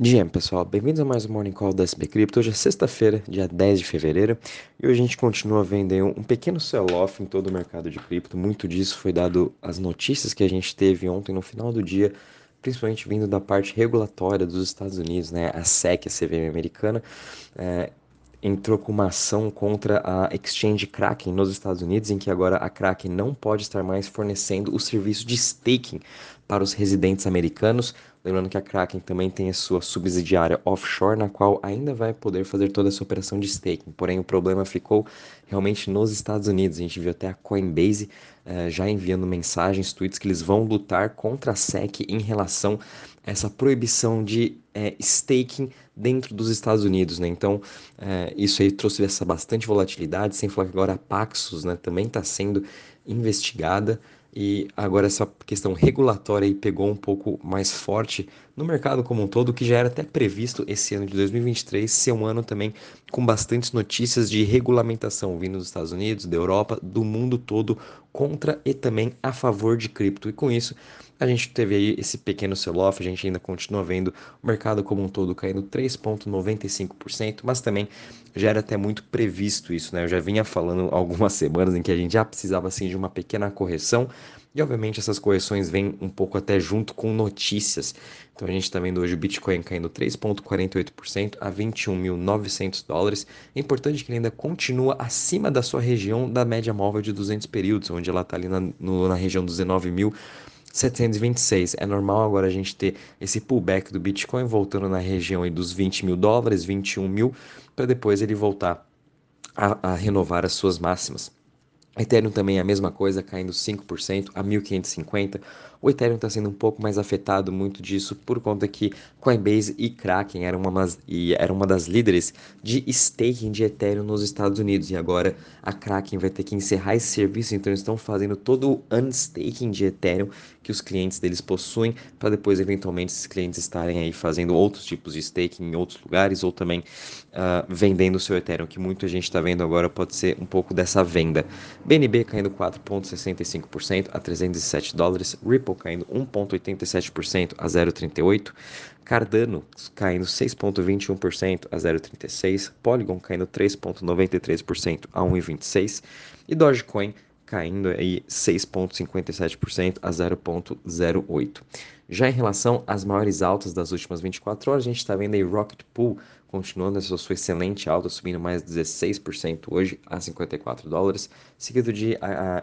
Dia, pessoal, bem-vindos a mais um Morning Call da SB Crypto. Hoje é sexta-feira, dia 10 de fevereiro, e hoje a gente continua vendo um pequeno sell-off em todo o mercado de cripto. Muito disso foi dado às notícias que a gente teve ontem no final do dia, principalmente vindo da parte regulatória dos Estados Unidos, né? A SEC, a CVM americana, é, entrou com uma ação contra a exchange Kraken nos Estados Unidos, em que agora a Kraken não pode estar mais fornecendo o serviço de staking para os residentes americanos. Lembrando que a Kraken também tem a sua subsidiária offshore, na qual ainda vai poder fazer toda essa operação de staking. Porém, o problema ficou realmente nos Estados Unidos. A gente viu até a Coinbase uh, já enviando mensagens, tweets, que eles vão lutar contra a SEC em relação a essa proibição de uh, staking dentro dos Estados Unidos. Né? Então, uh, isso aí trouxe essa bastante volatilidade, sem falar que agora a Paxos né, também está sendo investigada e agora essa questão regulatória aí pegou um pouco mais forte no mercado como um todo, que já era até previsto esse ano de 2023 ser um ano também com bastantes notícias de regulamentação vindo dos Estados Unidos, da Europa, do mundo todo contra e também a favor de cripto. E com isso, a gente teve aí esse pequeno sell-off, a gente ainda continua vendo o mercado como um todo caindo 3,95%, mas também já era até muito previsto isso, né? Eu já vinha falando algumas semanas em que a gente já precisava assim de uma pequena correção, e obviamente essas correções vêm um pouco até junto com notícias. Então a gente está vendo hoje o Bitcoin caindo 3,48% a 21.900 dólares. É importante que ele ainda continua acima da sua região da média móvel de 200 períodos, onde ela está ali na, no, na região dos 19.726. É normal agora a gente ter esse pullback do Bitcoin voltando na região dos 20 mil dólares, 21 mil, para depois ele voltar a, a renovar as suas máximas. Ethereum também é a mesma coisa, caindo 5% a 1550. O Ethereum está sendo um pouco mais afetado muito disso por conta que Coinbase e Kraken eram uma, e uma das líderes de staking de Ethereum nos Estados Unidos e agora a Kraken vai ter que encerrar esse serviço, então estão fazendo todo o unstaking de Ethereum que os clientes deles possuem para depois eventualmente esses clientes estarem aí fazendo outros tipos de staking em outros lugares ou também uh, vendendo o seu Ethereum, que muita gente está vendo agora pode ser um pouco dessa venda. BNB caindo 4,65% a 307 dólares, Ripple Caindo 1,87% a 0,38%, Cardano caindo 6,21% a 0,36%, Polygon caindo 3,93% a 1,26% e Dogecoin caindo aí 6,57% a 0,08%. Já em relação às maiores altas das últimas 24 horas, a gente está vendo aí Rocket Pool continuando essa sua excelente alta, subindo mais 16% hoje a 54 dólares, seguido de a, a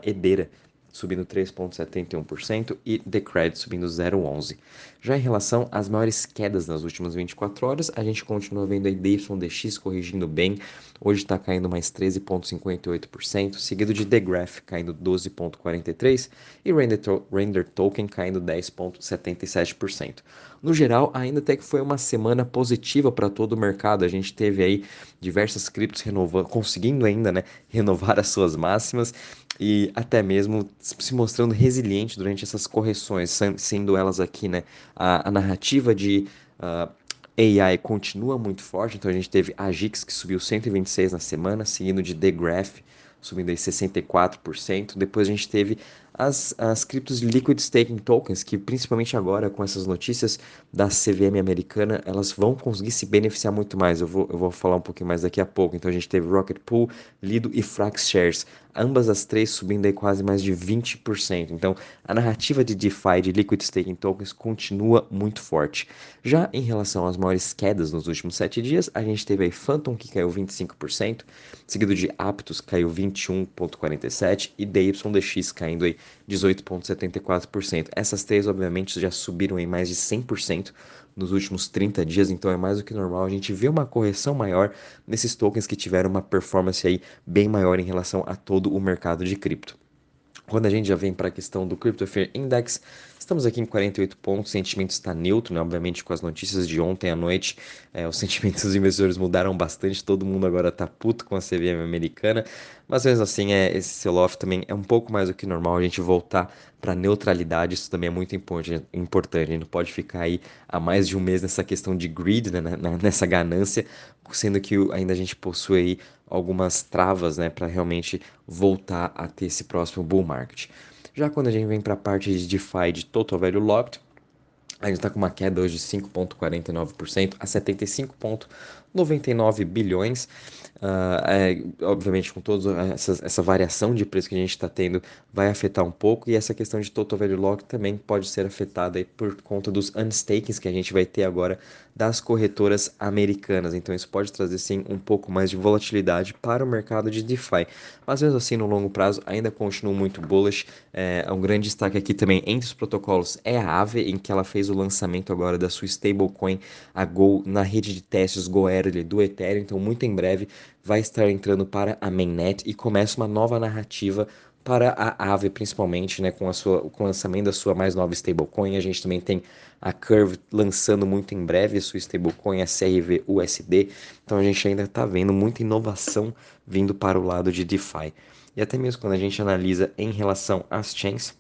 subindo 3,71% e Decred subindo 0,11%. Já em relação às maiores quedas nas últimas 24 horas, a gente continua vendo a DYDX corrigindo bem, hoje está caindo mais 13,58%, seguido de The Graph caindo 12,43% e Render, Render Token caindo 10,77%. No geral, ainda até que foi uma semana positiva para todo o mercado, a gente teve aí diversas criptos renovando, conseguindo ainda né, renovar as suas máximas e até mesmo se mostrando resiliente durante essas correções, sendo elas aqui, né, a, a narrativa de uh, AI continua muito forte, então a gente teve a Gix que subiu 126 na semana, seguindo de The Graph subindo aí 64%. Depois a gente teve as, as criptos Liquid Staking Tokens, que principalmente agora com essas notícias da CVM americana, elas vão conseguir se beneficiar muito mais. Eu vou, eu vou falar um pouquinho mais daqui a pouco. Então a gente teve Rocket Pool, Lido e Frax Shares. Ambas as três subindo aí quase mais de 20%. Então a narrativa de DeFi, de Liquid Staking Tokens, continua muito forte. Já em relação às maiores quedas nos últimos 7 dias, a gente teve aí Phantom, que caiu 25%, seguido de Aptos, caiu 21,47% e DYDX caindo aí 18,74%. Essas três, obviamente, já subiram em mais de 100% nos últimos 30 dias, então é mais do que normal a gente ver uma correção maior nesses tokens que tiveram uma performance aí bem maior em relação a todo o mercado de cripto. Quando a gente já vem para a questão do Crypto Fear Index, estamos aqui em 48 pontos, o sentimento está neutro, né? obviamente com as notícias de ontem à noite, é, os sentimentos dos investidores mudaram bastante, todo mundo agora está puto com a CVM americana, mas mesmo assim, é, esse sell-off também é um pouco mais do que normal, a gente voltar para neutralidade, isso também é muito importante, a gente não pode ficar aí há mais de um mês nessa questão de greed, né? nessa ganância, sendo que ainda a gente possui aí algumas travas né, para realmente voltar a ter esse próximo bull market. Já quando a gente vem para a parte de DeFi de Total Value Locked, A gente está com uma queda hoje de 5,49% a 75,99 bilhões. Uh, é, obviamente, com toda essa, essa, variação de preço que a gente está tendo, vai afetar um pouco. E essa questão de total value lock também pode ser afetada por conta dos unstakings que a gente vai ter agora das corretoras americanas. Então, isso pode trazer sim um pouco mais de volatilidade para o mercado de DeFi. Mas mesmo assim, no longo prazo, ainda continua muito bullish. É, um grande destaque aqui também entre os protocolos é a Aave, em que ela fez o lançamento agora da sua stablecoin, a Go, na rede de testes Goerli do Ethereum. Então, muito em breve vai estar entrando para a mainnet e começa uma nova narrativa para a Aave, principalmente, né, com, a sua, com o lançamento da sua mais nova stablecoin. A gente também tem a Curve lançando muito em breve a sua stablecoin, a CRV USD. Então a gente ainda está vendo muita inovação vindo para o lado de DeFi. E até mesmo quando a gente analisa em relação às chains.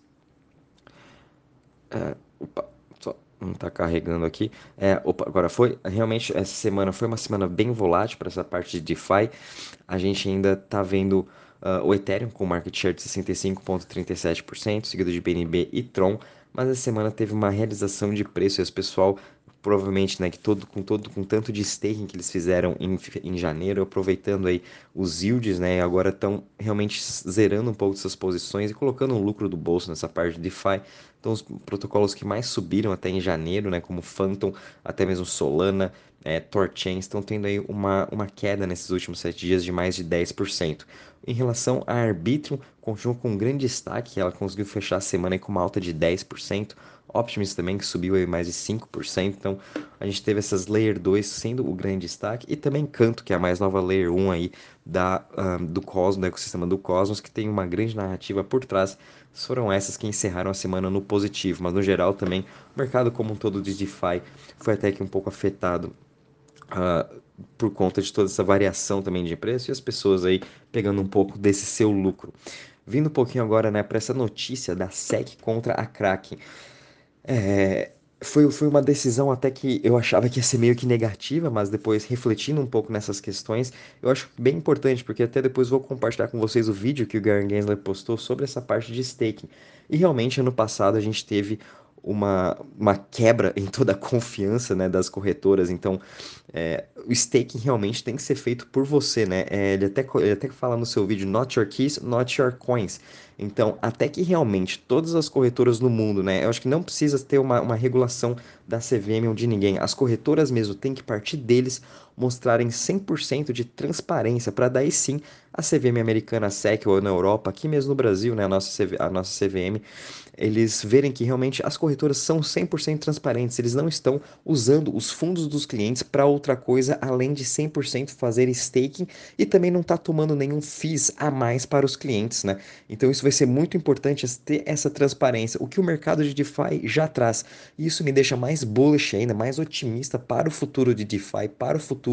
Uh, opa, não está carregando aqui. É, opa, agora foi. Realmente, essa semana foi uma semana bem volátil para essa parte de DeFi. A gente ainda está vendo uh, o Ethereum com market share de 65,37%, seguido de BNB e Tron. Mas essa semana teve uma realização de preço e o pessoal provavelmente, né, que todo, com todo com tanto de staking que eles fizeram em, em janeiro, aproveitando aí os yields, né, agora estão realmente zerando um pouco dessas posições e colocando um lucro do bolso nessa parte de DeFi. Então, os protocolos que mais subiram até em janeiro, né, como Phantom, até mesmo Solana, é, Torchain, estão tendo aí uma, uma queda nesses últimos sete dias de mais de 10%. Em relação a Arbitrum, continua com um grande destaque, ela conseguiu fechar a semana com uma alta de 10%, Optimus também, que subiu aí mais de 5%. Então, a gente teve essas Layer 2 sendo o grande destaque. E também Canto, que é a mais nova Layer 1 aí da, um, do Cosmos, do ecossistema do Cosmos, que tem uma grande narrativa por trás. Foram essas que encerraram a semana no positivo. Mas, no geral, também, o mercado como um todo de DeFi foi até que um pouco afetado uh, por conta de toda essa variação também de preço e as pessoas aí pegando um pouco desse seu lucro. Vindo um pouquinho agora né, para essa notícia da SEC contra a Kraken. É, foi, foi uma decisão até que eu achava que ia ser meio que negativa, mas depois refletindo um pouco nessas questões, eu acho bem importante, porque até depois vou compartilhar com vocês o vídeo que o Garen Gensler postou sobre essa parte de staking. E realmente, ano passado, a gente teve uma, uma quebra em toda a confiança né, das corretoras. Então, é, o staking realmente tem que ser feito por você, né? É, ele, até, ele até fala no seu vídeo, not your keys, not your coins. Então, até que realmente todas as corretoras no mundo, né? Eu acho que não precisa ter uma, uma regulação da CVM ou de ninguém. As corretoras mesmo têm que partir deles mostrarem 100% de transparência para daí sim a CVM americana, a SEC ou na Europa, aqui mesmo no Brasil, né, a nossa, CV, a nossa CVM, eles verem que realmente as corretoras são 100% transparentes, eles não estão usando os fundos dos clientes para outra coisa além de 100% fazer staking e também não está tomando nenhum FIIs a mais para os clientes, né? Então isso vai ser muito importante ter essa transparência, o que o mercado de DeFi já traz. Isso me deixa mais bullish ainda, mais otimista para o futuro de DeFi, para o futuro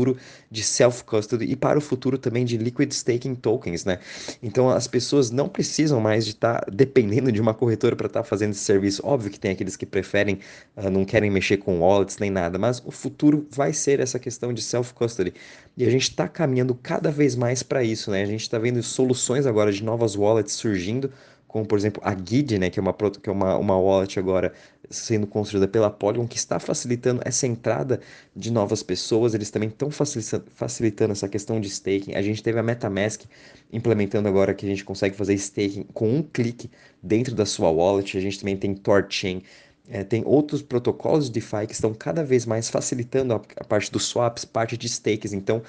de self-custody e para o futuro também de liquid staking tokens, né? Então as pessoas não precisam mais de estar tá dependendo de uma corretora para estar tá fazendo esse serviço. Óbvio que tem aqueles que preferem, uh, não querem mexer com wallets nem nada, mas o futuro vai ser essa questão de self-custody. E a gente está caminhando cada vez mais para isso, né? A gente está vendo soluções agora de novas wallets surgindo, como por exemplo a Guide, né, que é uma, que é uma, uma wallet agora sendo construída pela Polygon, que está facilitando essa entrada de novas pessoas, eles também estão facilitando essa questão de staking. A gente teve a MetaMask implementando agora que a gente consegue fazer staking com um clique dentro da sua wallet, a gente também tem TorChain, é, tem outros protocolos de DeFi que estão cada vez mais facilitando a, a parte dos swaps, parte de stakes. Então,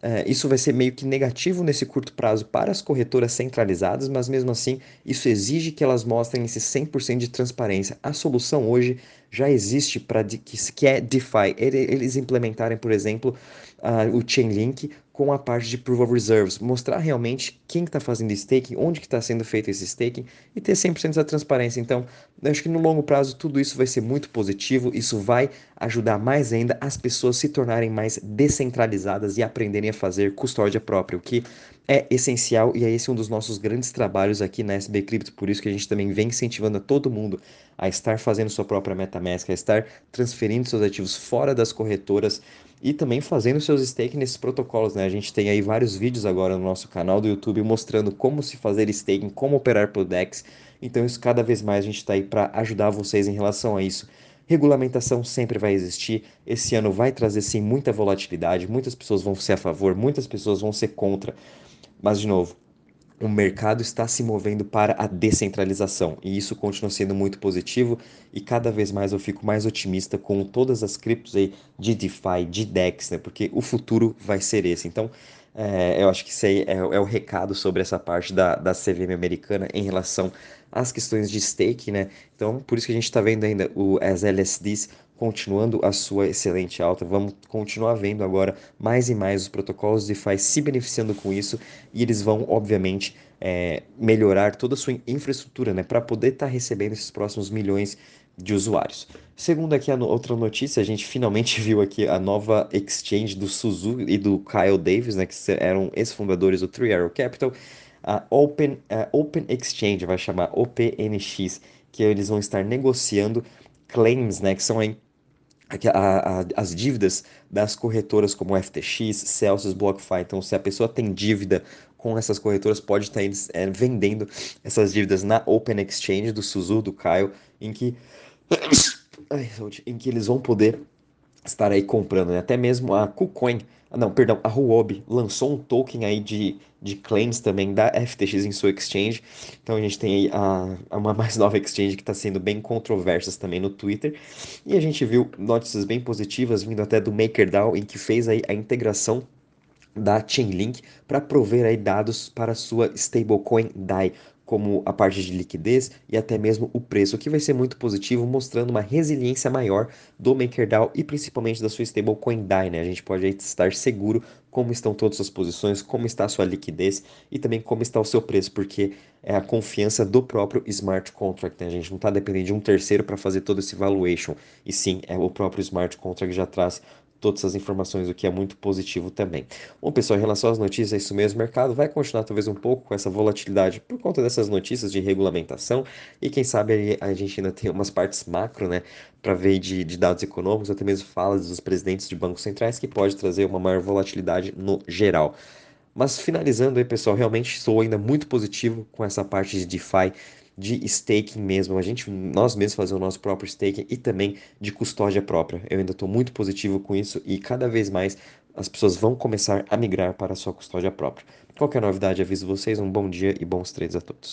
é, isso vai ser meio que negativo nesse curto prazo para as corretoras centralizadas, mas mesmo assim, isso exige que elas mostrem esse 100% de transparência. A solução hoje já existe para que, que é DeFi. Eles implementarem, por exemplo, uh, o Chainlink com a parte de Proof of Reserves, mostrar realmente quem está fazendo staking, onde está sendo feito esse staking e ter 100% da transparência. Então, acho que no longo prazo tudo isso vai ser muito positivo, isso vai ajudar mais ainda as pessoas se tornarem mais descentralizadas e aprenderem a fazer custódia própria, o que é essencial e é esse um dos nossos grandes trabalhos aqui na SB Crypto, por isso que a gente também vem incentivando a todo mundo a estar fazendo sua própria MetaMask, a estar transferindo seus ativos fora das corretoras e também fazendo seus staking nesses protocolos, né? A gente tem aí vários vídeos agora no nosso canal do YouTube mostrando como se fazer staking, como operar por DEX. Então isso cada vez mais a gente está aí para ajudar vocês em relação a isso. Regulamentação sempre vai existir. Esse ano vai trazer sim muita volatilidade, muitas pessoas vão ser a favor, muitas pessoas vão ser contra. Mas de novo, o mercado está se movendo para a descentralização e isso continua sendo muito positivo e cada vez mais eu fico mais otimista com todas as criptos aí de DeFi, de DEX, né? Porque o futuro vai ser esse. Então, é, eu acho que isso aí é, é, o recado sobre essa parte da, da CVM americana em relação às questões de stake, né? Então, por isso que a gente está vendo ainda o, as LSDs continuando a sua excelente alta. Vamos continuar vendo agora mais e mais os protocolos DeFi se beneficiando com isso e eles vão, obviamente, é, melhorar toda a sua infraestrutura né, para poder estar tá recebendo esses próximos milhões de usuários. Segundo aqui a no outra notícia, a gente finalmente viu aqui a nova exchange do Suzu e do Kyle Davis, né, que eram ex-fundadores do Three Arrow Capital, a Open, a Open Exchange, vai chamar OPNX, que eles vão estar negociando claims, né, que são aí a, a, as dívidas das corretoras como FTX, Celsius, BlockFi. Então, se a pessoa tem dívida com essas corretoras, pode estar é, vendendo essas dívidas na Open Exchange do Suzu, do Caio, em que, em que eles vão poder estar aí comprando, né? Até mesmo a KuCoin, não, perdão, a Huobi lançou um token aí de, de claims também da FTX em sua exchange. Então a gente tem aí a, uma mais nova exchange que está sendo bem controversas também no Twitter. E a gente viu notícias bem positivas vindo até do MakerDAO, em que fez aí a integração da Chainlink para prover aí dados para sua stablecoin DAI, como a parte de liquidez e até mesmo o preço, o que vai ser muito positivo, mostrando uma resiliência maior do MakerDAO e principalmente da sua stablecoin DAI, né? A gente pode estar seguro como estão todas as posições, como está a sua liquidez e também como está o seu preço, porque é a confiança do próprio smart contract, né? A gente não está dependendo de um terceiro para fazer todo esse valuation, e sim, é o próprio smart contract que já traz todas essas informações, o que é muito positivo também. Bom, pessoal, em relação às notícias, é isso mesmo. O mercado vai continuar talvez um pouco com essa volatilidade por conta dessas notícias de regulamentação e quem sabe a gente ainda tem umas partes macro, né, para ver de, de, dados econômicos, até mesmo falas dos presidentes de bancos centrais que pode trazer uma maior volatilidade no geral. Mas finalizando aí, pessoal, realmente sou ainda muito positivo com essa parte de DeFi de staking mesmo, a gente, nós mesmos fazer o nosso próprio staking e também de custódia própria. Eu ainda estou muito positivo com isso e cada vez mais as pessoas vão começar a migrar para a sua custódia própria. Qualquer novidade, aviso vocês. Um bom dia e bons trades a todos.